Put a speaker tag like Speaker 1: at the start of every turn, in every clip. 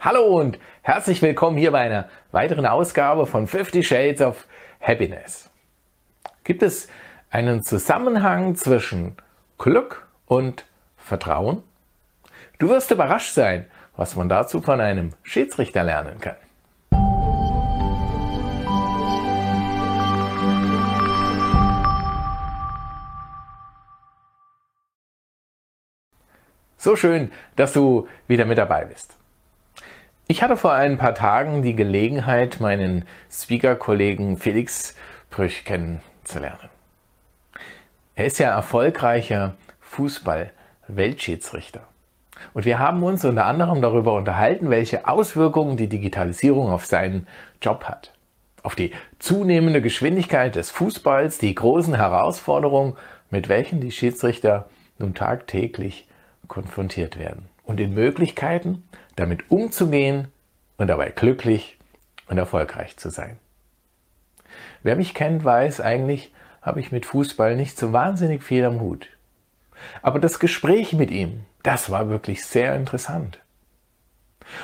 Speaker 1: Hallo und herzlich willkommen hier bei einer weiteren Ausgabe von 50 Shades of Happiness. Gibt es einen Zusammenhang zwischen Glück und Vertrauen? Du wirst überrascht sein, was man dazu von einem Schiedsrichter lernen kann. So schön, dass du wieder mit dabei bist. Ich hatte vor ein paar Tagen die Gelegenheit, meinen Speaker-Kollegen Felix Brüch kennenzulernen. Er ist ja erfolgreicher Fußball-Weltschiedsrichter. Und wir haben uns unter anderem darüber unterhalten, welche Auswirkungen die Digitalisierung auf seinen Job hat. Auf die zunehmende Geschwindigkeit des Fußballs, die großen Herausforderungen, mit welchen die Schiedsrichter nun tagtäglich konfrontiert werden und den Möglichkeiten, damit umzugehen und dabei glücklich und erfolgreich zu sein. Wer mich kennt, weiß eigentlich, habe ich mit Fußball nicht so wahnsinnig viel am Hut. Aber das Gespräch mit ihm, das war wirklich sehr interessant.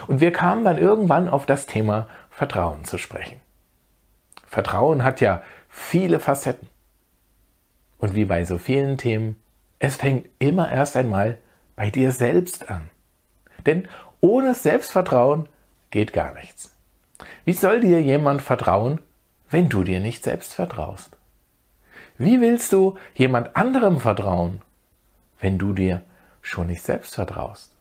Speaker 1: Und wir kamen dann irgendwann auf das Thema Vertrauen zu sprechen. Vertrauen hat ja viele Facetten. Und wie bei so vielen Themen, es fängt immer erst einmal bei dir selbst an. Denn ohne Selbstvertrauen geht gar nichts. Wie soll dir jemand vertrauen, wenn du dir nicht selbst vertraust? Wie willst du jemand anderem vertrauen, wenn du dir schon nicht selbst vertraust?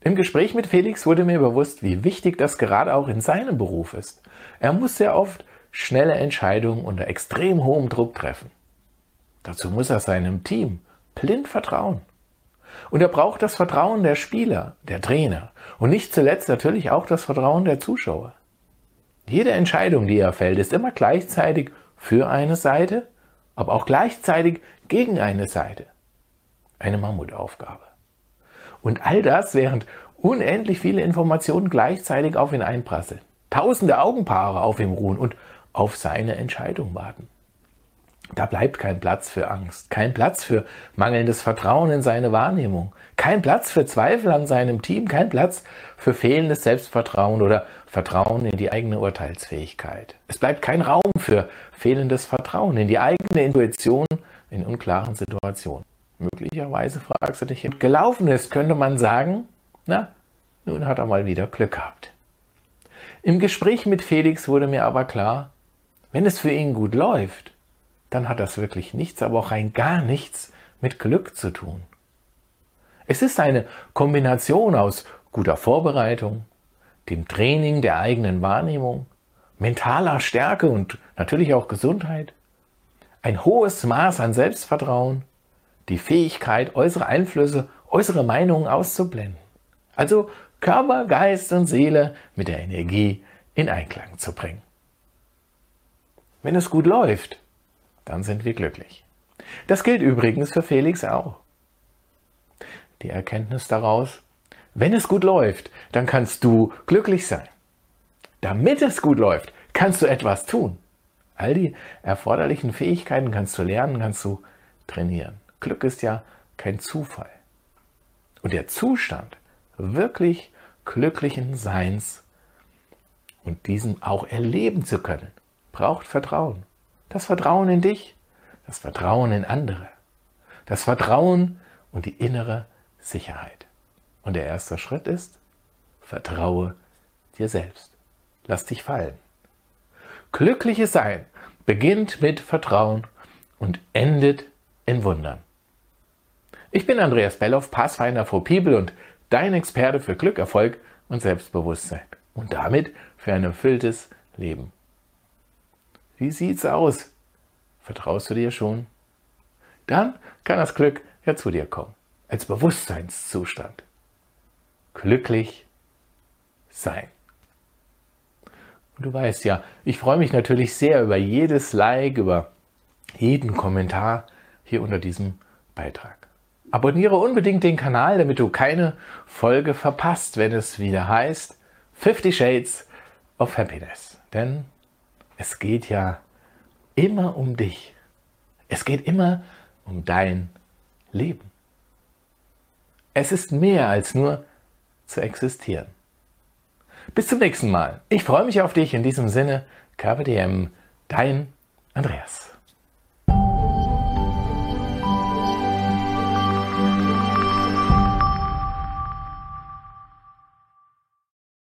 Speaker 1: Im Gespräch mit Felix wurde mir bewusst, wie wichtig das gerade auch in seinem Beruf ist. Er muss sehr oft schnelle Entscheidungen unter extrem hohem Druck treffen. Dazu muss er seinem Team blind vertrauen. Und er braucht das Vertrauen der Spieler, der Trainer und nicht zuletzt natürlich auch das Vertrauen der Zuschauer. Jede Entscheidung, die er fällt, ist immer gleichzeitig für eine Seite, aber auch gleichzeitig gegen eine Seite. Eine Mammutaufgabe. Und all das, während unendlich viele Informationen gleichzeitig auf ihn einprasseln. Tausende Augenpaare auf ihm ruhen und auf seine Entscheidung warten. Da bleibt kein Platz für Angst, kein Platz für mangelndes Vertrauen in seine Wahrnehmung, kein Platz für Zweifel an seinem Team, kein Platz für fehlendes Selbstvertrauen oder Vertrauen in die eigene Urteilsfähigkeit. Es bleibt kein Raum für fehlendes Vertrauen in die eigene Intuition in unklaren Situationen. Möglicherweise fragst du dich, gelaufen ist, könnte man sagen, na, nun hat er mal wieder Glück gehabt. Im Gespräch mit Felix wurde mir aber klar, wenn es für ihn gut läuft, dann hat das wirklich nichts, aber auch rein gar nichts mit Glück zu tun. Es ist eine Kombination aus guter Vorbereitung, dem Training der eigenen Wahrnehmung, mentaler Stärke und natürlich auch Gesundheit, ein hohes Maß an Selbstvertrauen, die Fähigkeit, äußere Einflüsse, äußere Meinungen auszublenden. Also Körper, Geist und Seele mit der Energie in Einklang zu bringen. Wenn es gut läuft, dann sind wir glücklich. Das gilt übrigens für Felix auch. Die Erkenntnis daraus, wenn es gut läuft, dann kannst du glücklich sein. Damit es gut läuft, kannst du etwas tun. All die erforderlichen Fähigkeiten kannst du lernen, kannst du trainieren. Glück ist ja kein Zufall. Und der Zustand wirklich glücklichen Seins und diesen auch erleben zu können, braucht Vertrauen. Das Vertrauen in dich, das Vertrauen in andere, das Vertrauen und die innere Sicherheit. Und der erste Schritt ist, vertraue dir selbst. Lass dich fallen. Glückliches Sein beginnt mit Vertrauen und endet in Wundern. Ich bin Andreas Belloff, Pathfinder for People und dein Experte für Glück, Erfolg und Selbstbewusstsein und damit für ein erfülltes Leben. Wie sieht's aus? Vertraust du dir schon? Dann kann das Glück ja zu dir kommen, als Bewusstseinszustand. Glücklich sein. Und du weißt ja, ich freue mich natürlich sehr über jedes Like, über jeden Kommentar hier unter diesem Beitrag. Abonniere unbedingt den Kanal, damit du keine Folge verpasst, wenn es wieder heißt 50 Shades of Happiness. Denn es geht ja immer um dich. Es geht immer um dein Leben. Es ist mehr als nur zu existieren. Bis zum nächsten Mal. Ich freue mich auf dich. In diesem Sinne, KWDM, dein Andreas.